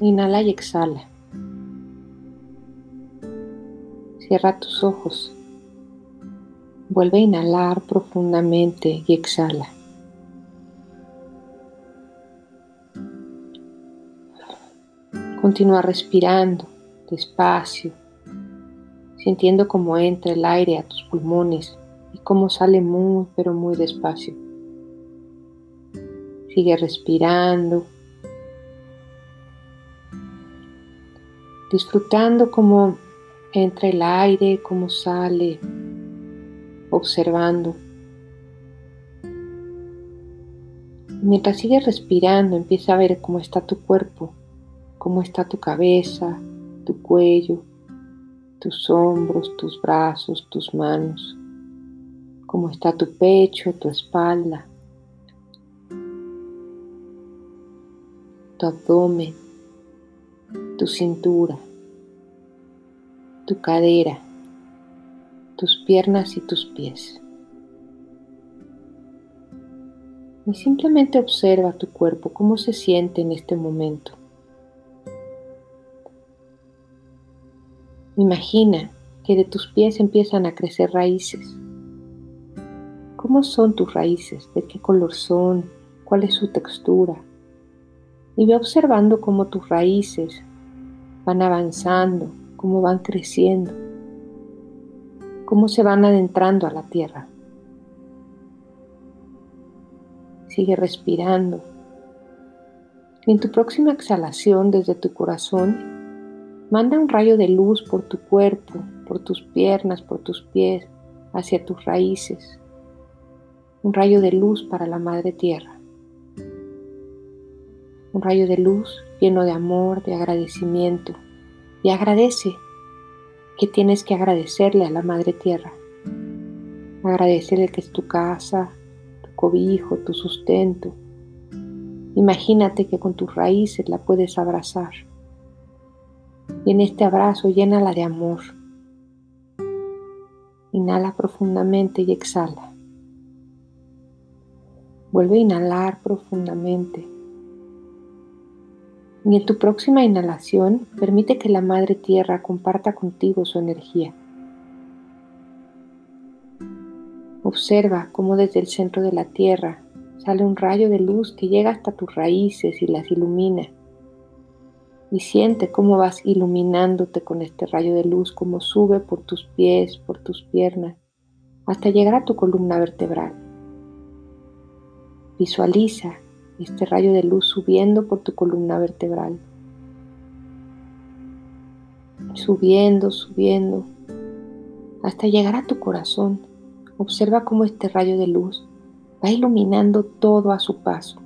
Inhala y exhala. Cierra tus ojos. Vuelve a inhalar profundamente y exhala. Continúa respirando despacio, sintiendo cómo entra el aire a tus pulmones y cómo sale muy, pero muy despacio. Sigue respirando, disfrutando cómo entra el aire, cómo sale, observando. Mientras sigues respirando, empieza a ver cómo está tu cuerpo, cómo está tu cabeza, tu cuello, tus hombros, tus brazos, tus manos, cómo está tu pecho, tu espalda, tu abdomen, tu cintura tu cadera, tus piernas y tus pies. Y simplemente observa tu cuerpo, cómo se siente en este momento. Imagina que de tus pies empiezan a crecer raíces. ¿Cómo son tus raíces? ¿De qué color son? ¿Cuál es su textura? Y ve observando cómo tus raíces van avanzando cómo van creciendo, cómo se van adentrando a la tierra. Sigue respirando. Y en tu próxima exhalación desde tu corazón, manda un rayo de luz por tu cuerpo, por tus piernas, por tus pies, hacia tus raíces. Un rayo de luz para la Madre Tierra. Un rayo de luz lleno de amor, de agradecimiento, y agradece que tienes que agradecerle a la Madre Tierra. Agradecerle que es tu casa, tu cobijo, tu sustento. Imagínate que con tus raíces la puedes abrazar. Y en este abrazo llénala de amor. Inhala profundamente y exhala. Vuelve a inhalar profundamente. Y en tu próxima inhalación, permite que la Madre Tierra comparta contigo su energía. Observa cómo desde el centro de la Tierra sale un rayo de luz que llega hasta tus raíces y las ilumina. Y siente cómo vas iluminándote con este rayo de luz, cómo sube por tus pies, por tus piernas, hasta llegar a tu columna vertebral. Visualiza este rayo de luz subiendo por tu columna vertebral. Subiendo, subiendo, hasta llegar a tu corazón. Observa cómo este rayo de luz va iluminando todo a su paso.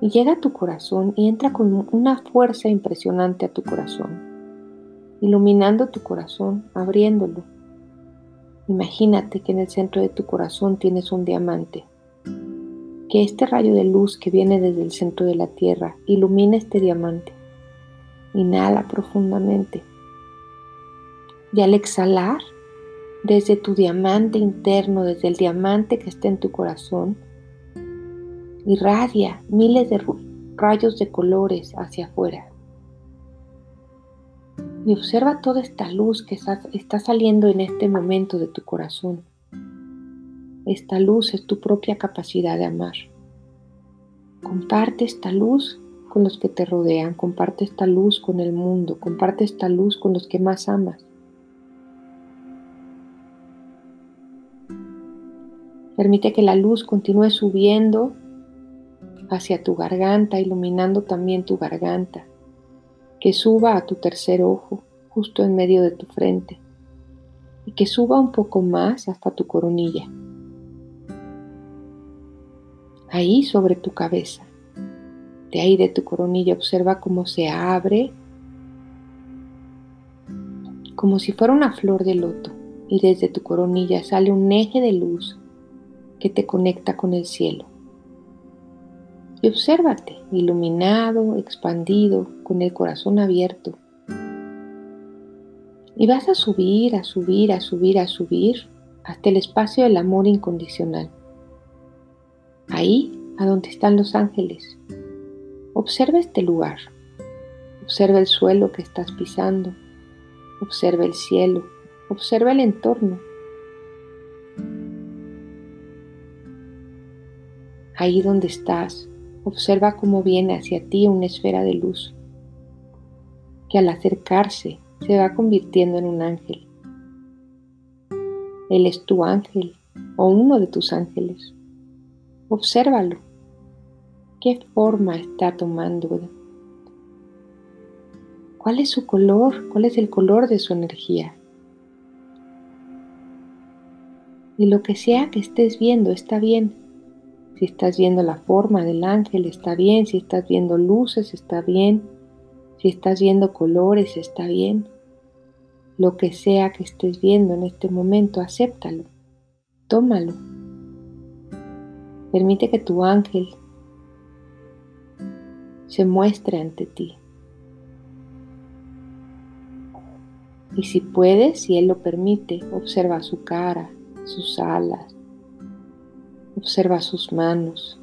Y llega a tu corazón y entra con una fuerza impresionante a tu corazón, iluminando tu corazón, abriéndolo. Imagínate que en el centro de tu corazón tienes un diamante que este rayo de luz que viene desde el centro de la Tierra ilumine este diamante. Inhala profundamente. Y al exhalar, desde tu diamante interno, desde el diamante que está en tu corazón, irradia miles de rayos de colores hacia afuera. Y observa toda esta luz que está saliendo en este momento de tu corazón. Esta luz es tu propia capacidad de amar. Comparte esta luz con los que te rodean, comparte esta luz con el mundo, comparte esta luz con los que más amas. Permite que la luz continúe subiendo hacia tu garganta, iluminando también tu garganta, que suba a tu tercer ojo, justo en medio de tu frente, y que suba un poco más hasta tu coronilla ahí sobre tu cabeza. De ahí de tu coronilla observa cómo se abre, como si fuera una flor de loto, y desde tu coronilla sale un eje de luz que te conecta con el cielo. Y obsérvate, iluminado, expandido, con el corazón abierto. Y vas a subir, a subir, a subir, a subir hasta el espacio del amor incondicional ahí a donde están los ángeles. Observa este lugar. Observa el suelo que estás pisando. Observa el cielo. Observa el entorno. Ahí donde estás, observa cómo viene hacia ti una esfera de luz que al acercarse se va convirtiendo en un ángel. Él es tu ángel o uno de tus ángeles. Obsérvalo. ¿Qué forma está tomando? ¿Cuál es su color? ¿Cuál es el color de su energía? Y lo que sea que estés viendo está bien. Si estás viendo la forma del ángel, está bien. Si estás viendo luces, está bien. Si estás viendo colores, está bien. Lo que sea que estés viendo en este momento, acéptalo. Tómalo. Permite que tu ángel se muestre ante ti. Y si puedes, si Él lo permite, observa su cara, sus alas, observa sus manos,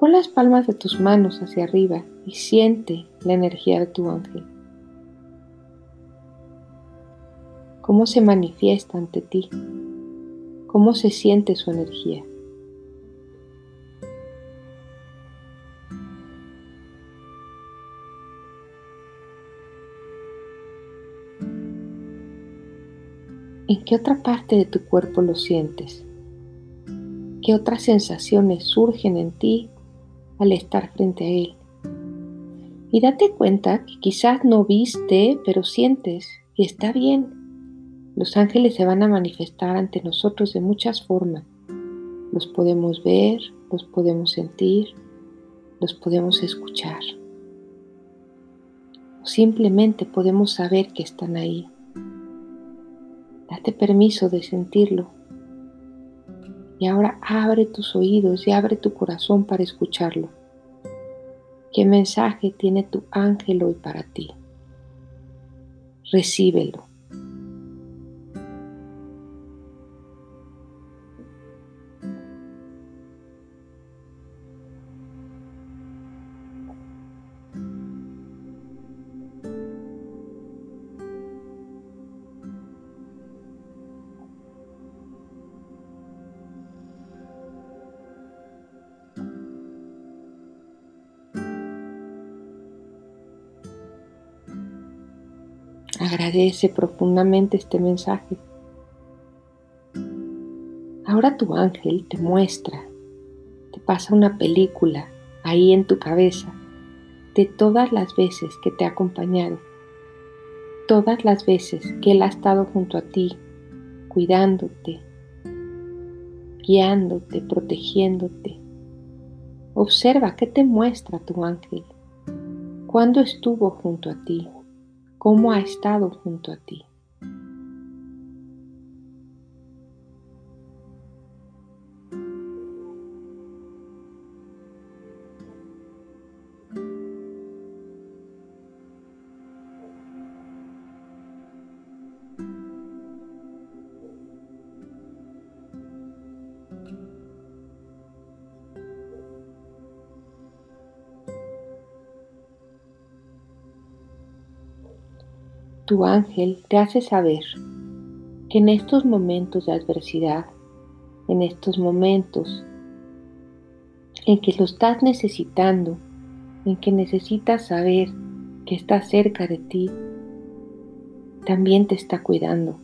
Pon las palmas de tus manos hacia arriba y siente la energía de tu ángel. ¿Cómo se manifiesta ante ti? ¿Cómo se siente su energía? ¿En qué otra parte de tu cuerpo lo sientes? ¿Qué otras sensaciones surgen en ti al estar frente a Él. Y date cuenta que quizás no viste, pero sientes y está bien. Los ángeles se van a manifestar ante nosotros de muchas formas. Los podemos ver, los podemos sentir, los podemos escuchar. O simplemente podemos saber que están ahí. Date permiso de sentirlo y ahora abre tus oídos y abre tu corazón para escucharlo. ¿Qué mensaje tiene tu ángel hoy para ti? Recíbelo. Agradece profundamente este mensaje. Ahora tu ángel te muestra, te pasa una película ahí en tu cabeza de todas las veces que te ha acompañado, todas las veces que Él ha estado junto a ti, cuidándote, guiándote, protegiéndote. Observa qué te muestra tu ángel, cuándo estuvo junto a ti, cómo ha estado junto a ti. Tu ángel te hace saber que en estos momentos de adversidad, en estos momentos en que lo estás necesitando, en que necesitas saber que está cerca de ti, también te está cuidando.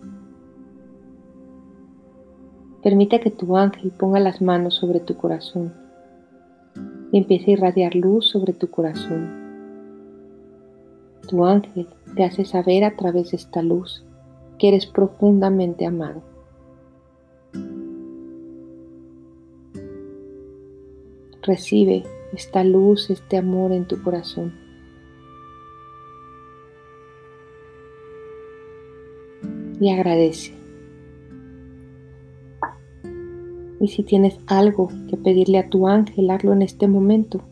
Permite que tu ángel ponga las manos sobre tu corazón y empiece a irradiar luz sobre tu corazón tu ángel te hace saber a través de esta luz que eres profundamente amado. Recibe esta luz, este amor en tu corazón. Y agradece. Y si tienes algo que pedirle a tu ángel, hazlo en este momento.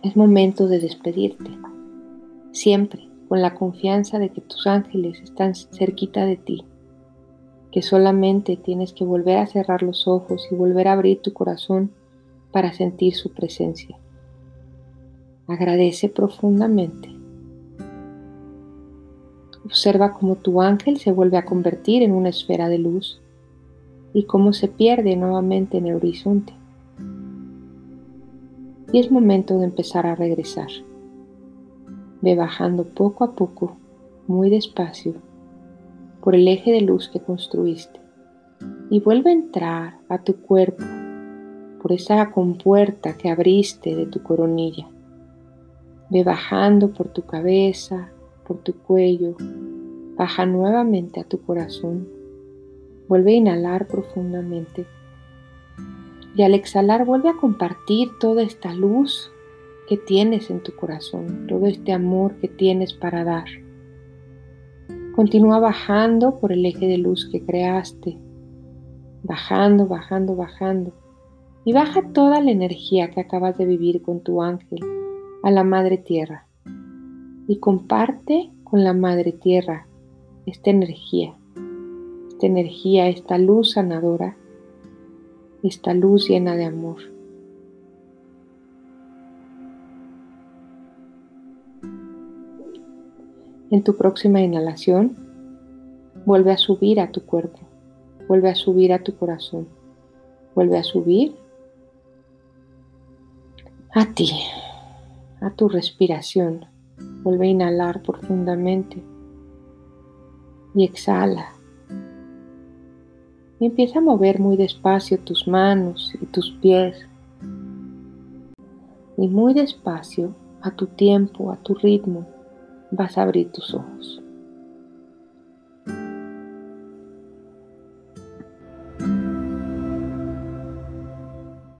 Es momento de despedirte, siempre con la confianza de que tus ángeles están cerquita de ti, que solamente tienes que volver a cerrar los ojos y volver a abrir tu corazón para sentir su presencia. Agradece profundamente. Observa cómo tu ángel se vuelve a convertir en una esfera de luz y cómo se pierde nuevamente en el horizonte y es momento de empezar a regresar. Ve bajando poco a poco, muy despacio, por el eje de luz que construiste y vuelve a entrar a tu cuerpo por esa compuerta que abriste de tu coronilla. Ve bajando por tu cabeza, por tu cuello, baja nuevamente a tu corazón. Vuelve a inhalar profundamente y al exhalar vuelve a compartir toda esta luz que tienes en tu corazón, todo este amor que tienes para dar. Continúa bajando por el eje de luz que creaste, bajando, bajando, bajando. Y baja toda la energía que acabas de vivir con tu ángel a la Madre Tierra. Y comparte con la Madre Tierra esta energía, esta energía, esta luz sanadora esta luz llena de amor. En tu próxima inhalación, vuelve a subir a tu cuerpo, vuelve a subir a tu corazón, vuelve a subir a ti, a tu respiración. Vuelve a inhalar profundamente y exhala y empieza a mover muy despacio tus manos y tus pies. Y muy despacio, a tu tiempo, a tu ritmo, vas a abrir tus ojos.